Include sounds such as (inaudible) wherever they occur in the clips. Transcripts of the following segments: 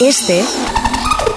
Este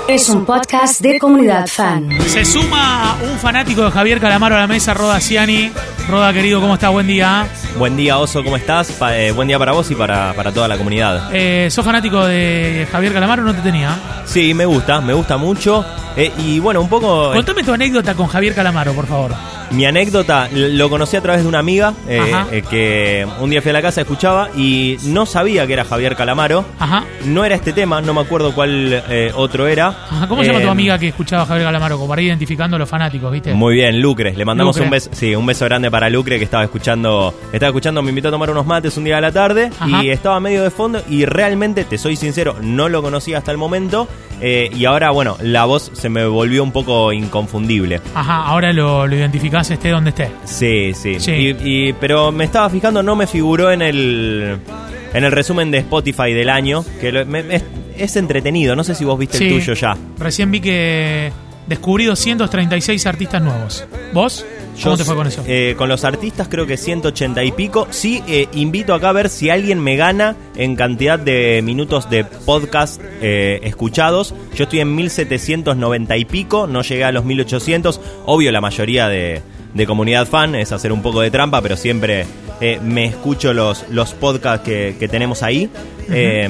es un podcast de comunidad fan. Se suma un fanático de Javier Calamaro a la mesa, Roda Ciani. Roda, querido, ¿cómo estás? Buen día. Buen día, Oso, ¿cómo estás? Pa- eh, buen día para vos y para, para toda la comunidad. Eh, ¿Sos fanático de Javier Calamaro o no te tenía? Sí, me gusta, me gusta mucho. Eh, y bueno, un poco... eh, Contame tu anécdota con Javier Calamaro, por favor. Mi anécdota, lo conocí a través de una amiga eh, eh, que un día fui a la casa, escuchaba y no sabía que era Javier Calamaro. Ajá. No era este tema, no me acuerdo cuál eh, otro era. Ajá. ¿Cómo se llama tu amiga que escuchaba a Javier Calamaro? Como para ir identificando a los fanáticos, ¿viste? Muy bien, Lucre. Le mandamos Lucre. un beso, sí, un beso grande para Lucre que estaba escuchando, estaba escuchando, me invitó a tomar unos mates un día a la tarde Ajá. y estaba medio de fondo y realmente, te soy sincero, no lo conocía hasta el momento y ahora, bueno, la voz se me volvió un poco inconfundible. Ajá, ahora lo, lo identificás esté donde esté. Sí, sí. Sí. Y, y- pero me estaba fijando, no me figuró en el en el resumen de Spotify del año, que lo- me- es, es entretenido. No sé si vos viste Sí. el tuyo ya. Recién vi que descubrí 236 artistas nuevos. ¿Vos? ¿Cómo Yo, te fue con eso? eh, con los artistas creo que 180 y pico. Sí, eh, invito acá a ver si alguien me gana en cantidad de minutos de podcast eh, escuchados. Yo estoy en 1790 y pico, no llegué a los 1800. Obvio, la mayoría de, de comunidad fan es hacer un poco de trampa, pero siempre eh, me escucho los, los podcasts que, que tenemos ahí. Eh,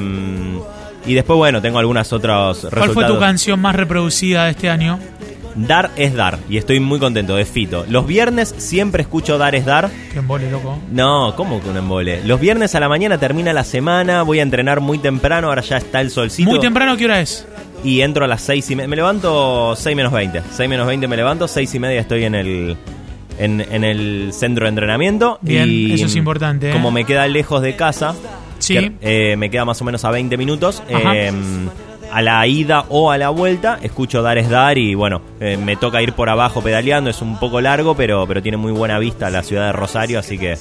y después, bueno, tengo algunas otras ¿Cuál resultados. fue tu canción más reproducida de este año? Dar es dar, y estoy muy contento, de Fito. Los viernes siempre escucho Dar es dar. Que embole, loco. No, ¿cómo que un embole? Los viernes a la mañana termina la semana, voy a entrenar muy temprano, ahora ya está el solcito. Muy temprano, ¿qué hora es? Y entro a las seis y media. Me levanto 6 menos 20. 6 menos 20 me levanto, seis y media estoy en el, en, en el centro de entrenamiento. Bien, y eso es importante, ¿eh? Como me queda lejos de casa, Sí. que, eh, me queda más o menos a 20 minutos. Eh, a la ida o a la vuelta, escucho Dar es Dar y bueno, eh, me toca ir por abajo pedaleando, es un poco largo, pero, pero tiene muy buena vista la ciudad de Rosario, así que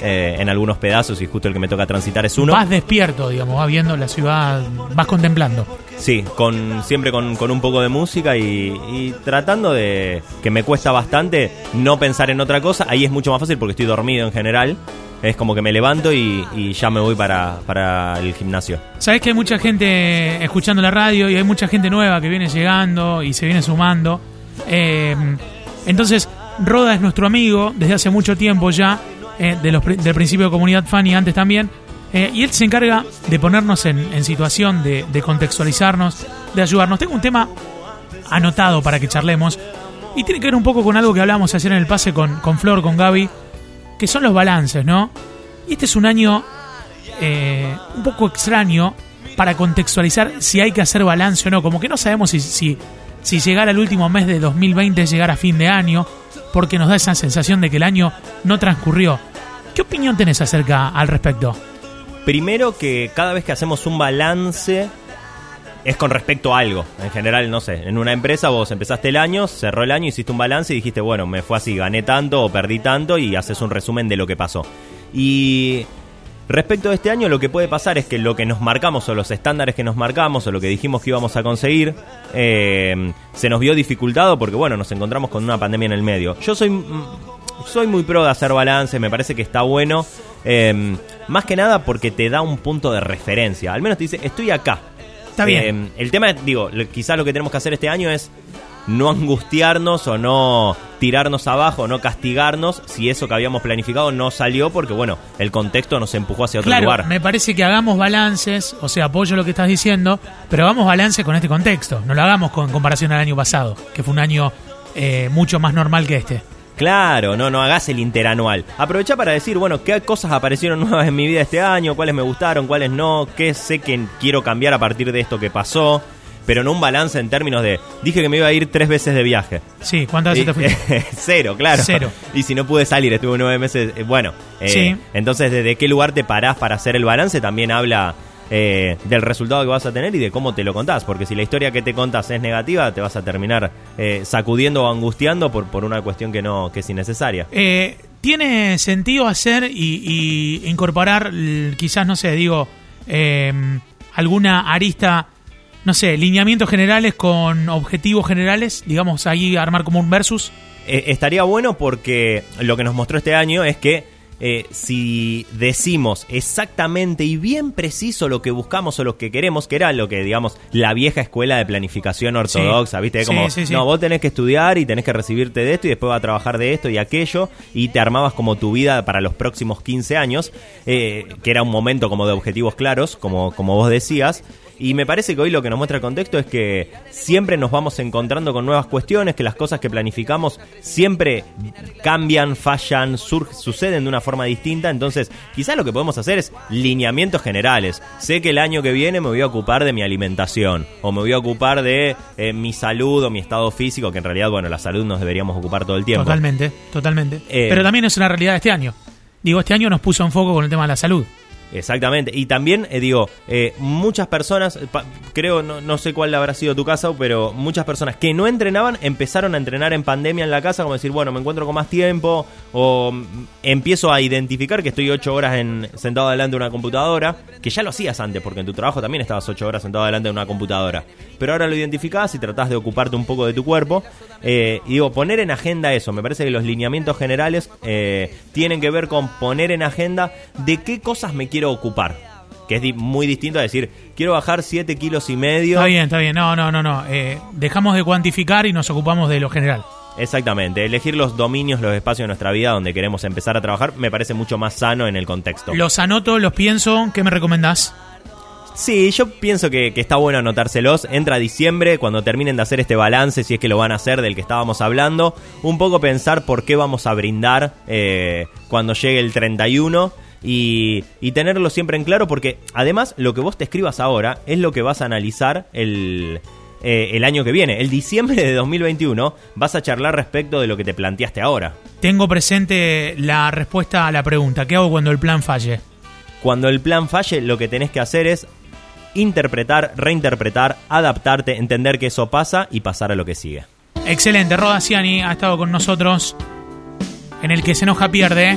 eh, en algunos pedazos y justo el que me toca transitar es uno. Vas despierto, digamos, vas viendo la ciudad, vas contemplando. Sí, con, siempre con, con un poco de música y, tratando de, que me cuesta bastante, no pensar en otra cosa. Ahí es mucho más fácil porque estoy dormido en general. Es como que me levanto y, ya me voy para, para el gimnasio. Sabes que hay mucha gente escuchando la radio y hay mucha gente nueva que viene llegando y se viene sumando. Eh, entonces, Roda es nuestro amigo desde hace mucho tiempo ya, eh, de los, del principio de Comunidad Fan y antes también. Eh, y él se encarga de ponernos en, situación, de, contextualizarnos, de ayudarnos. Tengo un tema anotado para que charlemos y tiene que ver un poco con algo que hablábamos ayer en el pase con, Flor, con Gaby, que son los balances, ¿no? Y este es un año eh, un poco extraño para contextualizar si hay que hacer balance o no. Como que no sabemos si, si, si llegar al último mes de 2020 es llegar a fin de año, porque nos da esa sensación de que el año no transcurrió. ¿Qué opinión tenés acerca al respecto? Primero que cada vez que hacemos un balance es con respecto a algo. En general, no sé, en una empresa vos empezaste el año, cerró el año, hiciste un balance y dijiste, bueno, me fue así, gané tanto o perdí tanto y haces un resumen de lo que pasó. Y respecto a este año, lo que puede pasar es que lo que nos marcamos o los estándares que nos marcamos o lo que dijimos que íbamos a conseguir eh, se nos vio dificultado porque, bueno, nos encontramos con una pandemia en el medio. Yo soy soy muy pro de hacer balance, me parece que está bueno. eh, más que nada porque te da un punto de referencia. Al menos te dice, estoy acá. Está bien. Eh, el tema, es, digo, quizás lo que tenemos que hacer este año es no angustiarnos o no tirarnos abajo, no castigarnos si eso que habíamos planificado no salió porque, bueno, el contexto nos empujó hacia otro Claro, lugar. me parece que hagamos balances, o sea, apoyo lo que estás diciendo, pero hagamos balance con este contexto. No lo hagamos con comparación al año pasado, que fue un año eh, mucho más normal que este. Claro, no, no hagas el interanual. Aprovecha para decir, bueno, qué cosas aparecieron (laughs) nuevas en mi vida este año, cuáles me gustaron, cuáles no, qué sé que quiero cambiar a partir de esto que pasó, pero no un balance en términos de, dije que me iba a ir tres veces de viaje. Sí, ¿cuántas veces te fuiste? (laughs) Cero, claro. Cero. (laughs) Y si no pude salir, estuve nueve meses. eh, Bueno, eh, Sí. entonces, ¿desde qué lugar te parás para hacer el balance? También habla eh, del resultado que vas a tener y de cómo te lo contás. Porque si la historia que te contás es negativa, te vas a terminar eh, sacudiendo o angustiando por, por una cuestión que no que es innecesaria. Eh, ¿Tiene sentido hacer y, y incorporar, quizás, no sé, digo, eh, alguna arista, no sé, lineamientos generales con objetivos generales? Digamos, ahí armar como un versus. Estaría bueno porque lo que nos mostró este año es que eh, si decimos exactamente y bien preciso lo que buscamos o lo que queremos, que era lo que, digamos, la vieja escuela de planificación ortodoxa, ¿viste? Sí, Como, sí, sí. no, vos tenés que estudiar y tenés que recibirte de esto y después vas a trabajar de esto y aquello y te armabas como tu vida para los próximos 15 años, eh, que era un momento como de objetivos claros, como, como vos decías. Y me parece que hoy lo que nos muestra el contexto es que siempre nos vamos encontrando con nuevas cuestiones, que las cosas que planificamos siempre cambian, fallan, suceden de una forma distinta. Entonces, quizás lo que podemos hacer es lineamientos generales. Sé que el año que viene me voy a ocupar de mi alimentación, o me voy a ocupar de eh, mi salud o mi estado físico, que en realidad, bueno, la salud nos deberíamos ocupar todo el tiempo. Totalmente, totalmente. Eh, Pero también es una realidad de este año. Digo, este año nos puso en foco con el tema de la salud. Exactamente. Y también, eh, digo, eh, muchas personas, pa- creo, no, no sé cuál habrá sido tu caso, pero muchas personas que no entrenaban empezaron a entrenar en pandemia en la casa, como decir, bueno, me encuentro con más tiempo, o mm, empiezo a identificar que estoy ocho horas en, sentado delante de una computadora, que ya lo hacías antes, porque en tu trabajo también estabas ocho horas sentado delante de una computadora. Pero ahora lo identificás y tratás de ocuparte un poco de tu cuerpo. Eh, y digo, poner en agenda eso. Me parece que los lineamientos generales eh, tienen que ver con poner en agenda de qué cosas me quiero ocupar. Que es di- muy distinto a decir, quiero bajar 7 kilos y medio. Está bien, está bien. No, no, no, no. Eh, dejamos de cuantificar y nos ocupamos de lo general. Exactamente, elegir los dominios, los espacios de nuestra vida donde queremos empezar a trabajar me parece mucho más sano en el contexto. Los anoto, los pienso. ¿Qué me recomendás? Sí, yo pienso que, que está bueno anotárselos. Entra diciembre, cuando terminen de hacer este balance, si es que lo van a hacer del que estábamos hablando, un poco pensar por qué vamos a brindar eh, cuando llegue el 31 y, y tenerlo siempre en claro, porque además lo que vos te escribas ahora es lo que vas a analizar el, eh, el año que viene. El diciembre de 2021 vas a charlar respecto de lo que te planteaste ahora. Tengo presente la respuesta a la pregunta. ¿Qué hago cuando el plan falle? Cuando el plan falle, lo que tenés que hacer es interpretar, reinterpretar, adaptarte, entender que eso pasa y pasar a lo que sigue. Excelente. Roda Ciani ha estado con nosotros en el que se enoja pierde.